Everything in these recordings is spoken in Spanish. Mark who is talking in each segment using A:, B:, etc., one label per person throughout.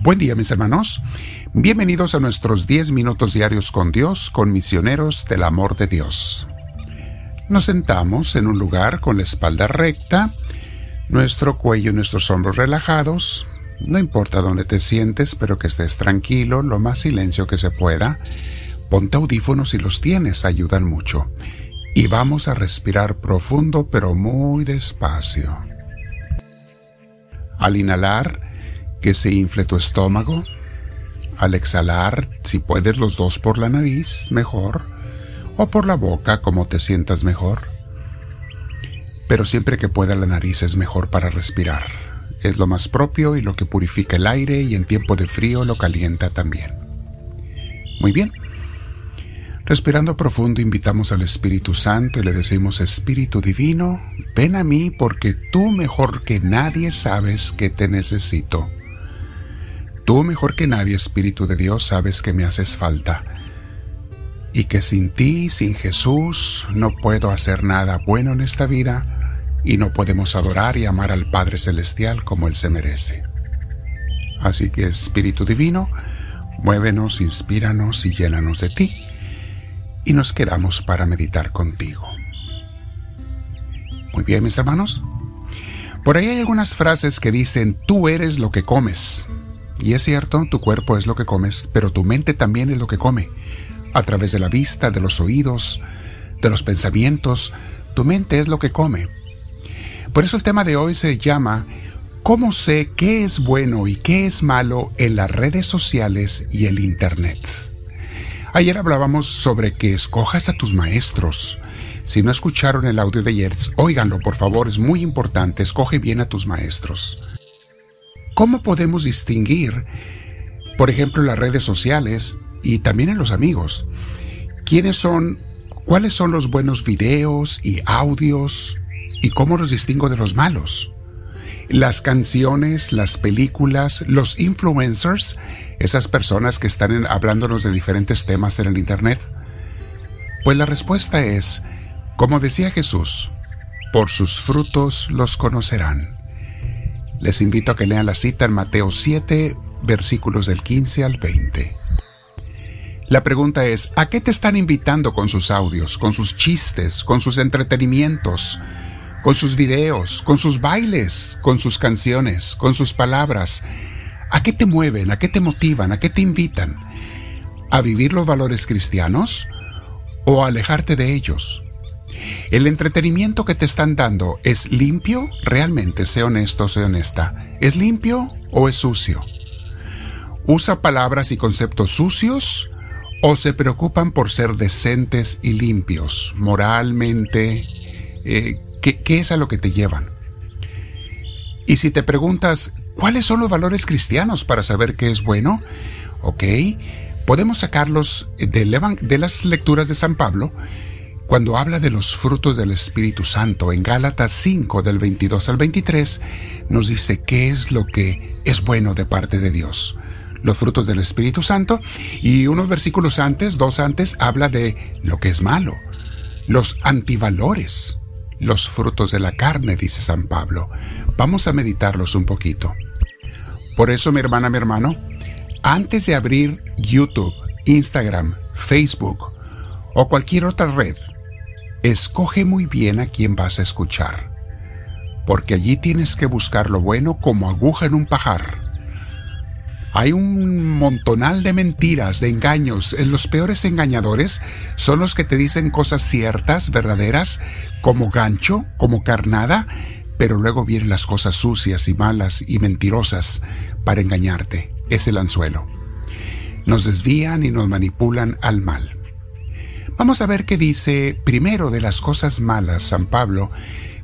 A: Buen día mis hermanos, bienvenidos a nuestros 10 minutos diarios con Dios, con misioneros del amor de Dios. Nos sentamos en un lugar con la espalda recta, nuestro cuello y nuestros hombros relajados, no importa dónde te sientes, pero que estés tranquilo, lo más silencio que se pueda. Ponte audífonos si los tienes, ayudan mucho. Y vamos a respirar profundo pero muy despacio. Al inhalar, que se infle tu estómago. Al exhalar, si puedes los dos por la nariz, mejor. O por la boca, como te sientas mejor. Pero siempre que pueda la nariz es mejor para respirar es lo más propio y lo que purifica el aire y en tiempo de frío lo calienta también. Muy bien. Respirando profundo invitamos al Espíritu Santo y le decimos Espíritu Divino, ven a mí porque tú mejor que nadie sabes que te necesito. Tú mejor que nadie, Espíritu de Dios, sabes que me haces falta y que sin ti, sin Jesús, no puedo hacer nada bueno en esta vida y no podemos adorar y amar al Padre Celestial como Él se merece. Así que Espíritu Divino, muévenos, inspíranos y llénanos de ti, y nos quedamos para meditar contigo. Muy bien, mis hermanos. Por ahí hay algunas frases que dicen, tú eres lo que comes. Y es cierto, tu cuerpo es lo que comes, pero tu mente también es lo que come. A través de la vista, de los oídos, de los pensamientos, tu mente es lo que come. Por eso el tema de hoy se llama ¿Cómo sé qué es bueno y qué es malo en las redes sociales y el Internet? Ayer hablábamos sobre que escojas a tus maestros. Si no escucharon el audio de ayer, óiganlo por favor, es muy importante, escoge bien a tus maestros. ¿Cómo podemos distinguir, por ejemplo, las redes sociales y también en los amigos, quiénes son, cuáles son los buenos videos y audios ¿Y cómo los distingo de los malos? Las canciones, las películas, los influencers, esas personas que están hablándonos de diferentes temas en el Internet. Pues la respuesta es, como decía Jesús, por sus frutos los conocerán. Les invito a que lean la cita en Mateo 7, versículos del 15 al 20. La pregunta es, ¿a qué te están invitando con sus audios, con sus chistes, con sus entretenimientos? con sus videos, con sus bailes, con sus canciones, con sus palabras. ¿A qué te mueven? ¿A qué te motivan? ¿A qué te invitan? ¿A vivir los valores cristianos o a alejarte de ellos? ¿El entretenimiento que te están dando es limpio? Realmente, sé honesto, sé honesta. ¿Es limpio o es sucio? ¿Usa palabras y conceptos sucios o se preocupan por ser decentes y limpios, moralmente, eh, ¿Qué, es a lo que te llevan? Y si te preguntas, ¿cuáles son los valores cristianos para saber qué es bueno? Ok, podemos sacarlos de, de las lecturas de San Pablo cuando habla de los frutos del Espíritu Santo. En Gálatas 5 del 22 al 23 nos dice qué es lo que es bueno de parte de Dios. Los frutos del Espíritu Santo y unos versículos antes, dos antes, habla de lo que es malo, los antivalores los frutos de la carne, dice San Pablo. Vamos a meditarlos un poquito. Por eso, mi hermana, mi hermano, antes de abrir YouTube, Instagram, Facebook o cualquier otra red, escoge muy bien a quién vas a escuchar, porque allí tienes que buscar lo bueno como aguja en un pajar hay un montonal de mentiras, de engaños. Los peores engañadores son los que te dicen cosas ciertas, verdaderas, como gancho, como carnada, pero luego vienen las cosas sucias y malas y mentirosas para engañarte. Es el anzuelo. Nos desvían y nos manipulan al mal. Vamos a ver qué dice primero de las cosas malas San Pablo,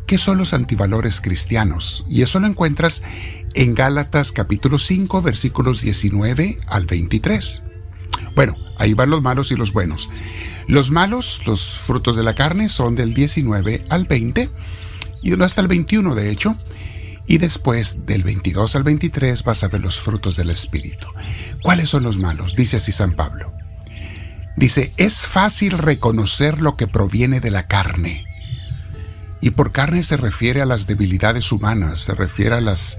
A: que son los antivalores cristianos, y eso lo encuentras en Gálatas capítulo 5 versículos 19 al 23. Bueno, ahí van los malos y los buenos. Los malos, los frutos de la carne, son del 19 al 20 y uno hasta el 21 de hecho. Y después del 22 al 23 vas a ver los frutos del Espíritu. ¿Cuáles son los malos? Dice así San Pablo. Dice, es fácil reconocer lo que proviene de la carne. Y por carne se refiere a las debilidades humanas, se refiere a las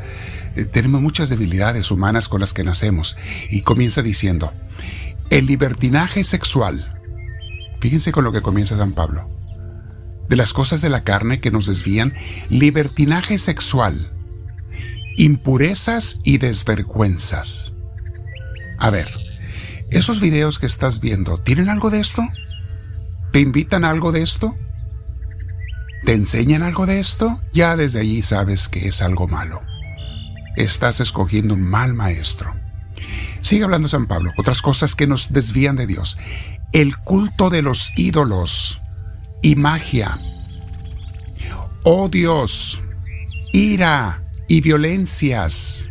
A: eh, tenemos muchas debilidades humanas con las que nacemos. Y comienza diciendo, el libertinaje sexual. Fíjense con lo que comienza San Pablo. De las cosas de la carne que nos desvían, libertinaje sexual, impurezas y desvergüenzas. A ver, ¿esos videos que estás viendo tienen algo de esto? ¿Te invitan a algo de esto? ¿Te enseñan algo de esto? Ya desde allí sabes que es algo malo. Estás escogiendo un mal maestro. Sigue hablando San Pablo, otras cosas que nos desvían de Dios. El culto de los ídolos y magia. Odios, ira y violencias.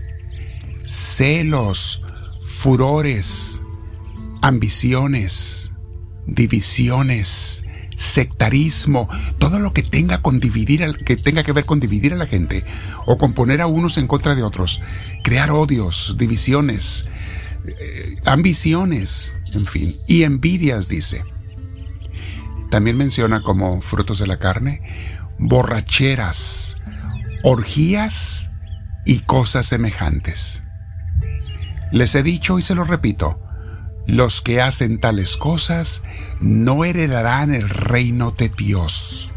A: Celos, furores, ambiciones divisiones, sectarismo, todo lo que tenga con dividir que tenga que ver con dividir a la gente o con poner a unos en contra de otros, crear odios, divisiones, eh, ambiciones, en fin, y envidias dice. También menciona como frutos de la carne borracheras, orgías y cosas semejantes. Les he dicho y se lo repito, los que hacen tales cosas no heredarán el reino de Dios.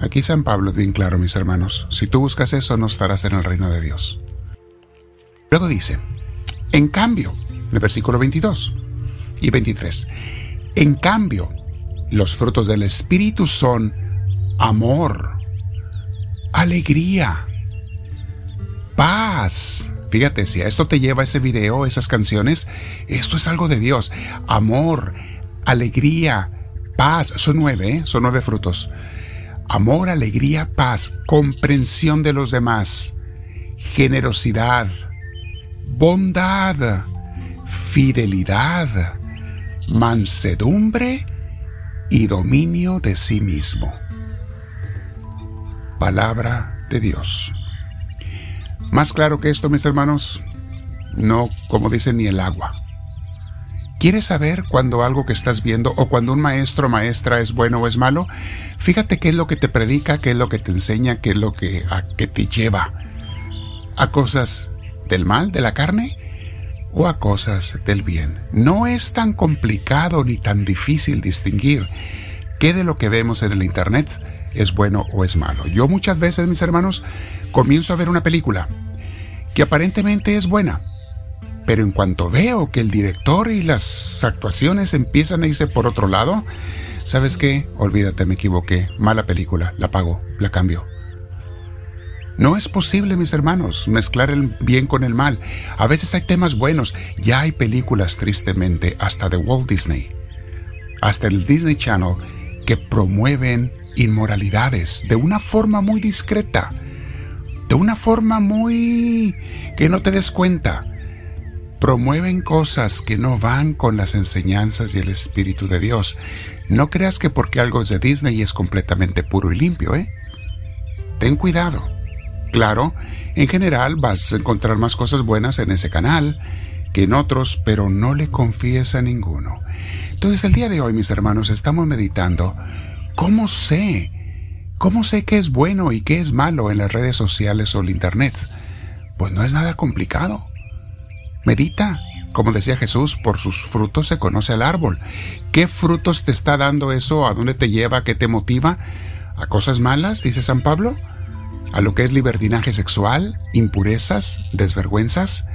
A: Aquí San Pablo es bien claro, mis hermanos. Si tú buscas eso, no estarás en el reino de Dios. Luego dice, en cambio, en el versículo 22 y 23, en cambio, los frutos del Espíritu son amor, alegría, paz, Fíjate, si a esto te lleva ese video, esas canciones, esto es algo de Dios. Amor, alegría, paz. Son nueve, ¿eh? son nueve frutos. Amor, alegría, paz, comprensión de los demás, generosidad, bondad, fidelidad, mansedumbre y dominio de sí mismo. Palabra de Dios. Más claro que esto, mis hermanos, no como dicen ni el agua. ¿Quieres saber cuando algo que estás viendo o cuando un maestro o maestra es bueno o es malo? Fíjate qué es lo que te predica, qué es lo que te enseña, qué es lo que, que te lleva. ¿A cosas del mal, de la carne? ¿O a cosas del bien? No es tan complicado ni tan difícil distinguir qué de lo que vemos en el Internet es bueno o es malo. Yo muchas veces, mis hermanos, comienzo a ver una película que aparentemente es buena, pero en cuanto veo que el director y las actuaciones empiezan a irse por otro lado, ¿sabes qué? Olvídate, me equivoqué. Mala película, la pago, la cambio. No es posible, mis hermanos, mezclar el bien con el mal. A veces hay temas buenos. Ya hay películas, tristemente, hasta de Walt Disney, hasta el Disney Channel, que promueven inmoralidades de una forma muy discreta, de una forma muy que no te des cuenta. Promueven cosas que no van con las enseñanzas y el Espíritu de Dios. No creas que porque algo es de Disney es completamente puro y limpio, ¿eh? Ten cuidado. Claro, en general vas a encontrar más cosas buenas en ese canal en otros, pero no le confíes a ninguno. Entonces el día de hoy, mis hermanos, estamos meditando cómo sé, cómo sé qué es bueno y qué es malo en las redes sociales o el Internet. Pues no es nada complicado. Medita. Como decía Jesús, por sus frutos se conoce al árbol. ¿Qué frutos te está dando eso? ¿A dónde te lleva? ¿Qué te motiva? ¿A cosas malas? Dice San Pablo. ¿A lo que es libertinaje sexual, impurezas, desvergüenzas,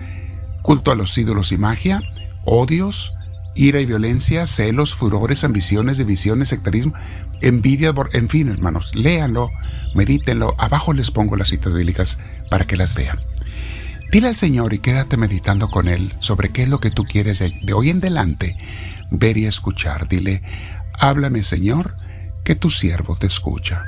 A: culto a los ídolos y magia, odios, ira y violencia, celos, furores, ambiciones, divisiones, sectarismo, envidia, en fin, hermanos, léanlo, medítenlo, abajo les pongo las citas bíblicas para que las vean. Dile al Señor y quédate meditando con Él sobre qué es lo que tú quieres de, de hoy en adelante ver y escuchar. Dile, háblame Señor, que tu siervo te escucha.